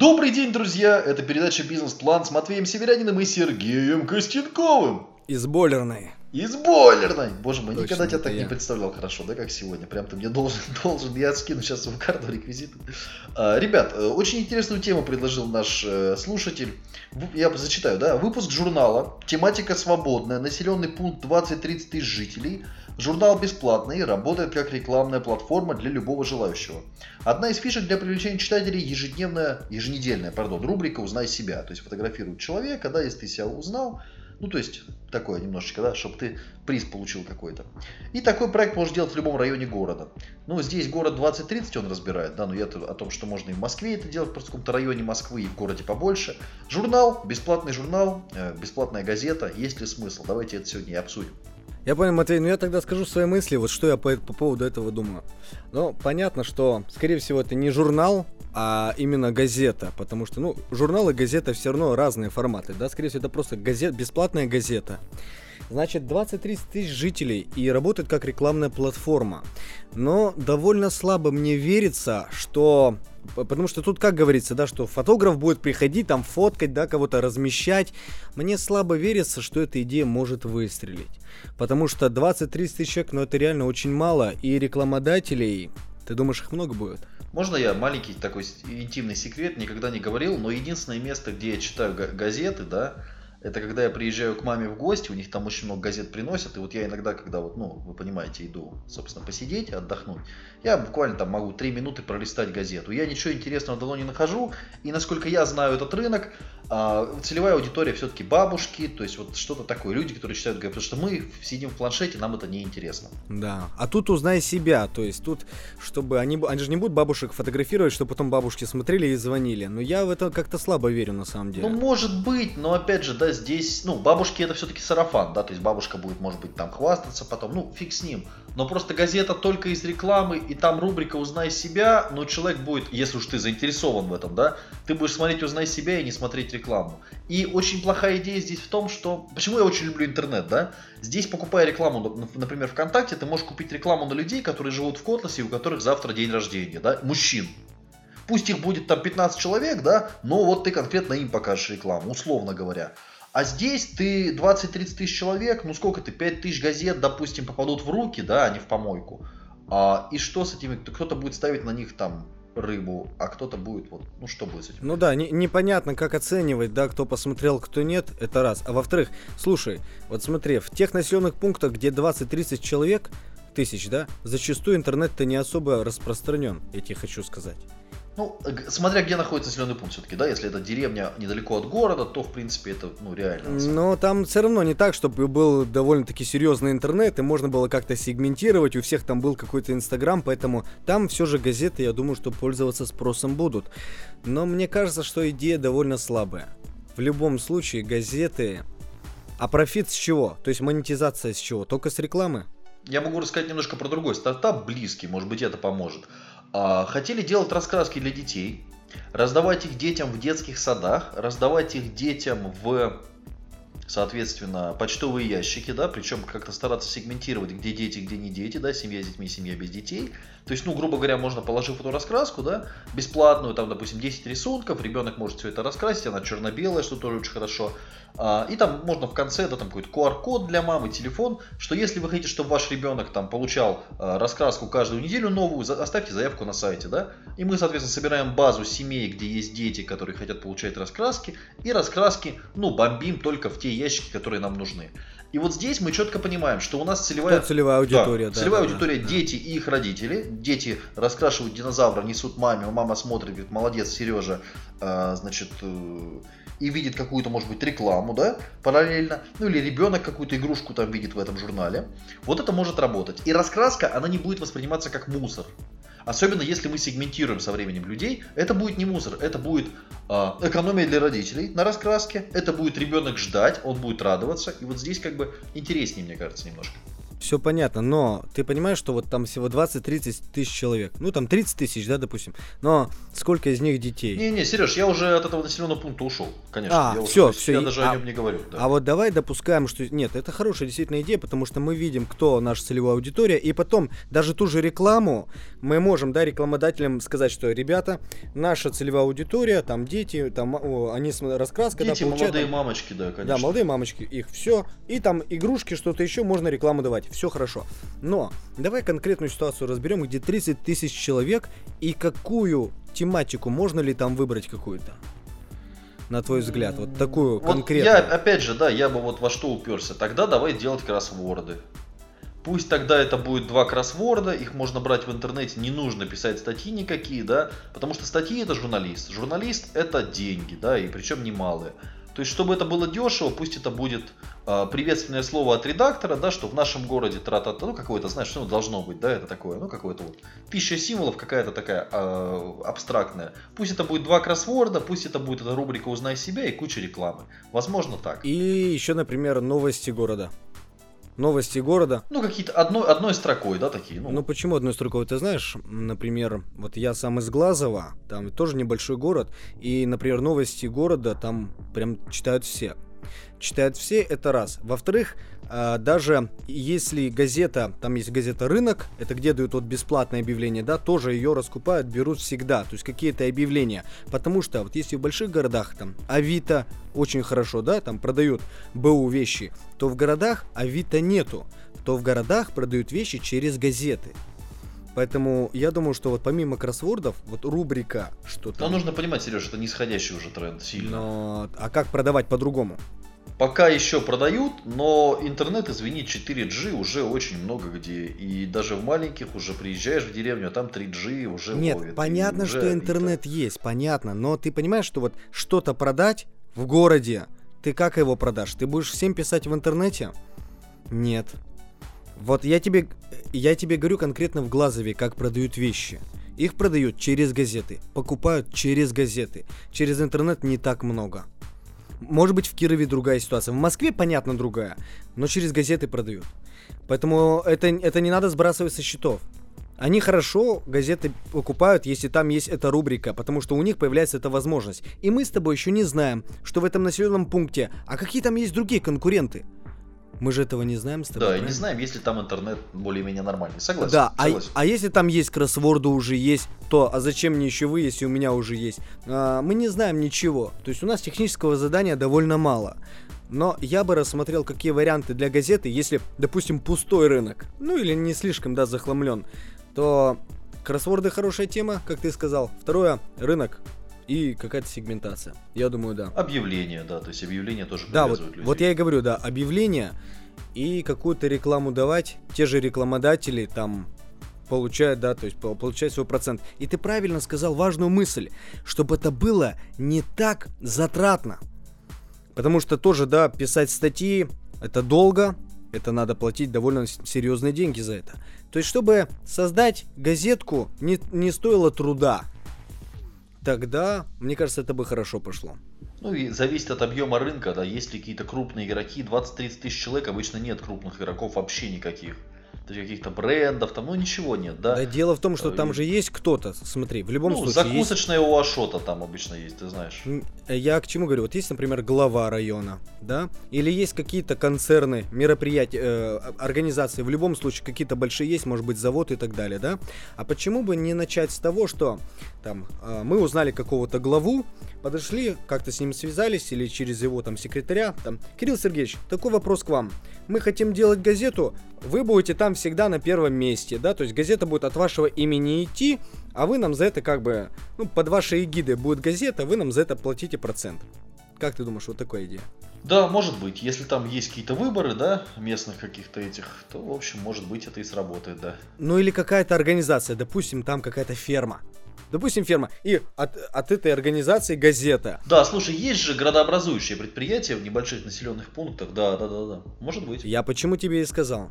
Добрый день, друзья! Это передача «Бизнес-план» с Матвеем Северяниным и Сергеем Костенковым. Из бойлерной. Из бойлерной! Боже мой, Точно, никогда тебя так не я. представлял хорошо, да, как сегодня. Прям ты мне должен, должен, я скину сейчас в карту реквизиты. А, ребят, э, очень интересную тему предложил наш э, слушатель. Я зачитаю, да. Выпуск журнала, тематика свободная, населенный пункт 20-30 тысяч жителей. Журнал бесплатный, работает как рекламная платформа для любого желающего. Одна из фишек для привлечения читателей ежедневная, еженедельная, пардон, рубрика «Узнай себя». То есть фотографируют человека, да, если ты себя узнал, ну, то есть, такое немножечко, да, чтобы ты приз получил какой-то. И такой проект можно делать в любом районе города. Ну, здесь город 20-30 он разбирает, да, но я о том, что можно и в Москве это делать, просто в каком-то районе Москвы и в городе побольше. Журнал, бесплатный журнал, э, бесплатная газета, есть ли смысл? Давайте это сегодня и обсудим. Я понял, Матвей, ну я тогда скажу свои мысли, вот что я по, по поводу этого думаю. Ну, понятно, что, скорее всего, это не журнал, а именно газета, потому что, ну, журнал и газета все равно разные форматы, да, скорее всего, это просто газет, бесплатная газета. Значит, 20-30 тысяч жителей и работает как рекламная платформа. Но довольно слабо мне верится, что... Потому что тут, как говорится, да, что фотограф будет приходить, там, фоткать, да, кого-то размещать. Мне слабо верится, что эта идея может выстрелить. Потому что 20-30 тысяч человек, ну, это реально очень мало. И рекламодателей, ты думаешь, их много будет? Можно я маленький такой интимный секрет, никогда не говорил, но единственное место, где я читаю га- газеты, да, это когда я приезжаю к маме в гости, у них там очень много газет приносят, и вот я иногда, когда вот, ну, вы понимаете, иду, собственно, посидеть, отдохнуть, я буквально там могу 3 минуты пролистать газету. Я ничего интересного давно не нахожу, и насколько я знаю этот рынок, целевая аудитория все-таки бабушки, то есть вот что-то такое, люди, которые читают газеты, потому что мы сидим в планшете, нам это не интересно. Да. А тут узнай себя. То есть тут, чтобы они... Они же не будут бабушек фотографировать, чтобы потом бабушки смотрели и звонили. Но я в это как-то слабо верю, на самом деле. Ну, может быть, но опять же, да, здесь, ну, бабушки это все-таки сарафан, да, то есть бабушка будет, может быть, там хвастаться потом, ну, фиг с ним. Но просто газета только из рекламы, и там рубрика «Узнай себя», но человек будет, если уж ты заинтересован в этом, да, ты будешь смотреть «Узнай себя» и не смотреть рекламу. И очень плохая идея здесь в том, что... Почему я очень люблю интернет, да? Здесь, покупая рекламу, нап- например, ВКонтакте, ты можешь купить рекламу на людей, которые живут в Котласе, и у которых завтра день рождения, да, мужчин. Пусть их будет там 15 человек, да, но вот ты конкретно им покажешь рекламу, условно говоря. А здесь ты 20-30 тысяч человек, ну сколько ты, 5 тысяч газет, допустим, попадут в руки, да, а не в помойку. А, и что с этими, кто-то будет ставить на них там рыбу, а кто-то будет вот, ну что будет с этим? Ну да, не- непонятно, как оценивать, да, кто посмотрел, кто нет, это раз. А во-вторых, слушай, вот смотри, в тех населенных пунктах, где 20-30 человек, тысяч, да, зачастую интернет-то не особо распространен, я тебе хочу сказать. Ну, г- смотря где находится населенный пункт все-таки, да, если это деревня недалеко от города, то в принципе это, ну, реально. Но там все равно не так, чтобы был довольно-таки серьезный интернет, и можно было как-то сегментировать, у всех там был какой-то инстаграм, поэтому там все же газеты, я думаю, что пользоваться спросом будут. Но мне кажется, что идея довольно слабая. В любом случае, газеты... А профит с чего? То есть монетизация с чего? Только с рекламы? Я могу рассказать немножко про другой стартап, близкий, может быть это поможет. А, хотели делать раскраски для детей, раздавать их детям в детских садах, раздавать их детям в, соответственно, почтовые ящики, да, причем как-то стараться сегментировать, где дети, где не дети, да, семья с детьми, семья без детей. То есть, ну, грубо говоря, можно, положив эту раскраску, да, бесплатную, там, допустим, 10 рисунков, ребенок может все это раскрасить, она черно-белая, что тоже очень хорошо. А, И там можно в конце, да, там какой-то QR-код для мамы, телефон, что если вы хотите, чтобы ваш ребенок там получал а, раскраску каждую неделю новую, оставьте заявку на сайте, да, и мы, соответственно, собираем базу семей, где есть дети, которые хотят получать раскраски, и раскраски, ну, бомбим только в те ящики, которые нам нужны. И вот здесь мы четко понимаем, что у нас целевая... Кто целевая аудитория, Да, да, целевая да, аудитория да. дети и их родители. Дети раскрашивают динозавра, несут маме, мама смотрит, говорит, молодец, Сережа, а, значит, э, и видит какую-то, может быть, рекламу, да, параллельно, ну или ребенок какую-то игрушку там видит в этом журнале. Вот это может работать. И раскраска, она не будет восприниматься как мусор. Особенно если мы сегментируем со временем людей, это будет не мусор, это будет а, экономия для родителей на раскраске, это будет ребенок ждать, он будет радоваться, и вот здесь как бы интереснее, мне кажется, немножко. Все понятно, но ты понимаешь, что вот там всего 20-30 тысяч человек. Ну, там 30 тысяч, да, допустим. Но сколько из них детей? Не-не, Сереж, я уже от этого населенного пункта ушел, конечно. А, я всё, уже, всё, Я и- даже а- о нем не говорю. да. А вот давай допускаем, что... Нет, это хорошая действительно идея, потому что мы видим, кто наша целевая аудитория, и потом даже ту же рекламу мы можем, да, рекламодателям сказать, что, ребята, наша целевая аудитория, там дети, там о, они с раскраской, Дети, да, получают... молодые там- мамочки, да, конечно. Да, молодые мамочки, их все. И там игрушки, что-то еще, можно рекламу давать. Все хорошо. Но давай конкретную ситуацию разберем, где 30 тысяч человек и какую тематику, можно ли там выбрать какую-то? На твой взгляд, вот такую Вот конкретную. Я, опять же, да, я бы вот во что уперся. Тогда давай делать кроссворды. Пусть тогда это будет два кроссворда, их можно брать в интернете, не нужно писать статьи никакие, да, потому что статьи это журналист. Журналист это деньги, да, и причем немалые. То есть, чтобы это было дешево, пусть это будет а, приветственное слово от редактора, да, что в нашем городе тра-та-та, ну какое-то, знаешь, что должно быть, да, это такое, ну какое-то вот тысяча символов какая-то такая а, абстрактная. Пусть это будет два кроссворда, пусть это будет эта рубрика «Узнай себя» и куча рекламы. Возможно так. И еще, например, новости города. Новости города. Ну, какие-то одной, одной строкой, да, такие. Ну, Ну почему одной строкой? Ты знаешь, например, вот я сам из Глазова, там тоже небольшой город, и, например, новости города там прям читают все. Читают все, это раз. Во-вторых, а, даже если газета, там есть газета «Рынок», это где дают вот бесплатное объявление, да, тоже ее раскупают, берут всегда, то есть какие-то объявления. Потому что вот если в больших городах там Авито очень хорошо, да, там продают БУ вещи, то в городах Авито нету, то в городах продают вещи через газеты. Поэтому я думаю, что вот помимо кроссвордов, вот рубрика, что Но нужно понимать, Сереж, это нисходящий уже тренд сильно. Но- А как продавать по-другому? Пока еще продают, но интернет, извини, 4G уже очень много где. И даже в маленьких уже приезжаешь в деревню, а там 3G уже Нет, ловит. Понятно, уже что интернет есть, понятно. Но ты понимаешь, что вот что-то продать в городе, ты как его продашь? Ты будешь всем писать в интернете? Нет. Вот я тебе, я тебе говорю конкретно в Глазове, как продают вещи. Их продают через газеты, покупают через газеты. Через интернет не так много. Может быть, в Кирове другая ситуация. В Москве, понятно, другая. Но через газеты продают. Поэтому это, это не надо сбрасывать со счетов. Они хорошо газеты покупают, если там есть эта рубрика, потому что у них появляется эта возможность. И мы с тобой еще не знаем, что в этом населенном пункте, а какие там есть другие конкуренты. Мы же этого не знаем с тобой. Да, и не правильно? знаем, есть ли там интернет более-менее нормальный. Согласен. Да, а, согласен. а если там есть кроссворды уже есть, то а зачем мне еще вы, если у меня уже есть? А, мы не знаем ничего. То есть у нас технического задания довольно мало. Но я бы рассмотрел, какие варианты для газеты, если, допустим, пустой рынок, ну или не слишком, да, захламлен, то кроссворды хорошая тема, как ты сказал. Второе, рынок и какая-то сегментация. Я думаю, да. Объявления, да, то есть объявления тоже Да, вот, людей. вот я и говорю, да, объявление и какую-то рекламу давать, те же рекламодатели там получают, да, то есть по- получают свой процент. И ты правильно сказал важную мысль, чтобы это было не так затратно. Потому что тоже, да, писать статьи, это долго, это надо платить довольно серьезные деньги за это. То есть, чтобы создать газетку, не, не стоило труда. Тогда, мне кажется, это бы хорошо пошло. Ну и зависит от объема рынка, да, есть ли какие-то крупные игроки, 20-30 тысяч человек, обычно нет крупных игроков вообще никаких. То есть каких-то брендов, там, ну ничего нет, да. Да, дело в том, что Э, там же есть кто-то. Смотри, в любом ну, случае есть... закусочная у Ашота там обычно есть, ты знаешь. Э, Я к чему говорю? Вот есть, например, глава района, да? Или есть какие-то концерны, мероприятия, э, организации. В любом случае какие-то большие есть, может быть, завод и так далее, да? А почему бы не начать с того, что там э, мы узнали какого-то главу, подошли, как-то с ним связались или через его там секретаря, там, Кирилл Сергеевич, такой вопрос к вам. Мы хотим делать газету, вы будете там всегда на первом месте, да, то есть газета будет от вашего имени идти, а вы нам за это как бы, ну, под вашей эгидой будет газета, вы нам за это платите процент. Как ты думаешь, вот такая идея? Да, может быть, если там есть какие-то выборы, да, местных каких-то этих, то, в общем, может быть, это и сработает, да. Ну или какая-то организация, допустим, там какая-то ферма. Допустим, ферма. И от, от этой организации газета. Да, слушай, есть же градообразующие предприятия в небольших населенных пунктах, да, да, да, да. Может быть. Я почему тебе и сказал.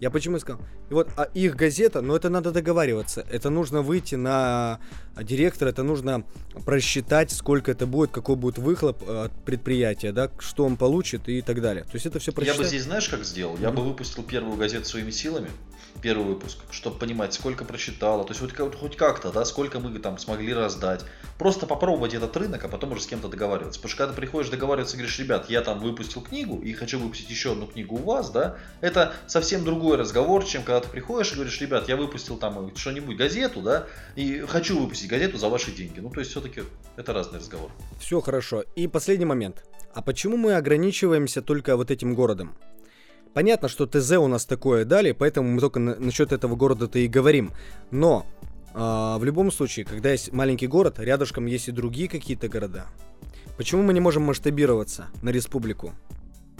Я почему сказал? И вот а их газета, но это надо договариваться. Это нужно выйти на директора, это нужно просчитать, сколько это будет, какой будет выхлоп э, от предприятия, да, что он получит и так далее. То есть это все просчитать. Я бы здесь, знаешь, как сделал? Я бы выпустил первую газету своими силами, первый выпуск, чтобы понимать, сколько прочитала, то есть вот хоть как-то, да, сколько мы там смогли раздать. Просто попробовать этот рынок, а потом уже с кем-то договариваться. Потому что когда ты приходишь договариваться и говоришь, ребят, я там выпустил книгу и хочу выпустить еще одну книгу у вас, да, это совсем другой разговор, чем когда ты приходишь и говоришь, ребят, я выпустил там что-нибудь, газету, да, и хочу выпустить газету за ваши деньги. Ну, то есть все-таки это разный разговор. Все хорошо. И последний момент. А почему мы ограничиваемся только вот этим городом? Понятно, что ТЗ у нас такое дали, поэтому мы только на, насчет этого города-то и говорим. Но э, в любом случае, когда есть маленький город, рядышком есть и другие какие-то города. Почему мы не можем масштабироваться на республику?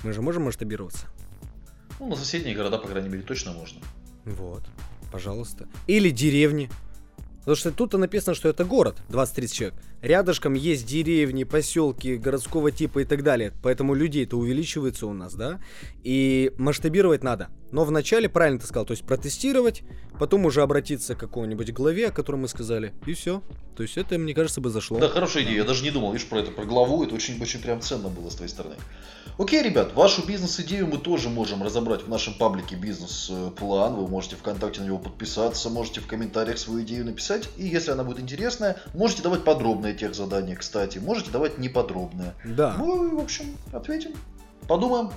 Мы же можем масштабироваться. Ну, на соседние города, по крайней мере, точно можно. Вот, пожалуйста. Или деревни. Потому что тут написано, что это город, 20-30 человек. Рядышком есть деревни, поселки городского типа и так далее. Поэтому людей-то увеличивается у нас, да? И масштабировать надо. Но вначале, правильно ты сказал, то есть протестировать, потом уже обратиться к какому-нибудь главе, о котором мы сказали, и все. То есть это, мне кажется, бы зашло. Да, хорошая идея. Я даже не думал, видишь, про это, про главу. Это очень-очень прям ценно было с твоей стороны. Окей, ребят, вашу бизнес-идею мы тоже можем разобрать в нашем паблике «Бизнес-план». Вы можете ВКонтакте на него подписаться, можете в комментариях свою идею написать. И если она будет интересная, можете давать подробные тех задания, кстати. Можете давать неподробные. Да. Ну, в общем, ответим. Подумаем.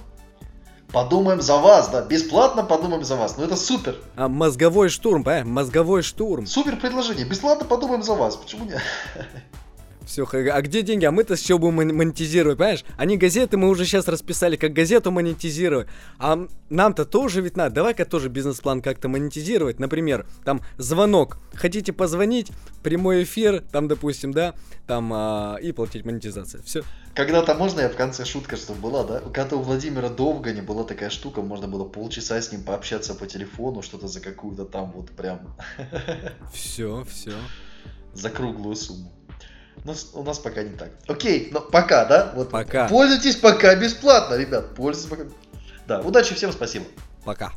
Подумаем за вас, да, бесплатно подумаем за вас. Ну это супер. А мозговой штурм, понимаешь? Мозговой штурм. Супер предложение. Бесплатно подумаем за вас. Почему нет? Все, а где деньги? А мы-то с чего будем монетизировать, понимаешь? Они газеты мы уже сейчас расписали, как газету монетизировать. А нам-то тоже ведь надо. Давай-ка тоже бизнес-план как-то монетизировать. Например, там звонок. Хотите позвонить? Прямой эфир, там, допустим, да? Там а, и платить монетизация. Все. Когда-то можно я в конце шутка, чтобы была, да? Когда у Владимира Довгани была такая штука, можно было полчаса с ним пообщаться по телефону, что-то за какую-то там вот прям... Все, все. За круглую сумму. Но у нас пока не так. Окей, но пока, да? Вот пока. Пользуйтесь пока бесплатно, ребят. Пользуйтесь пока. Да, удачи всем, спасибо. Пока.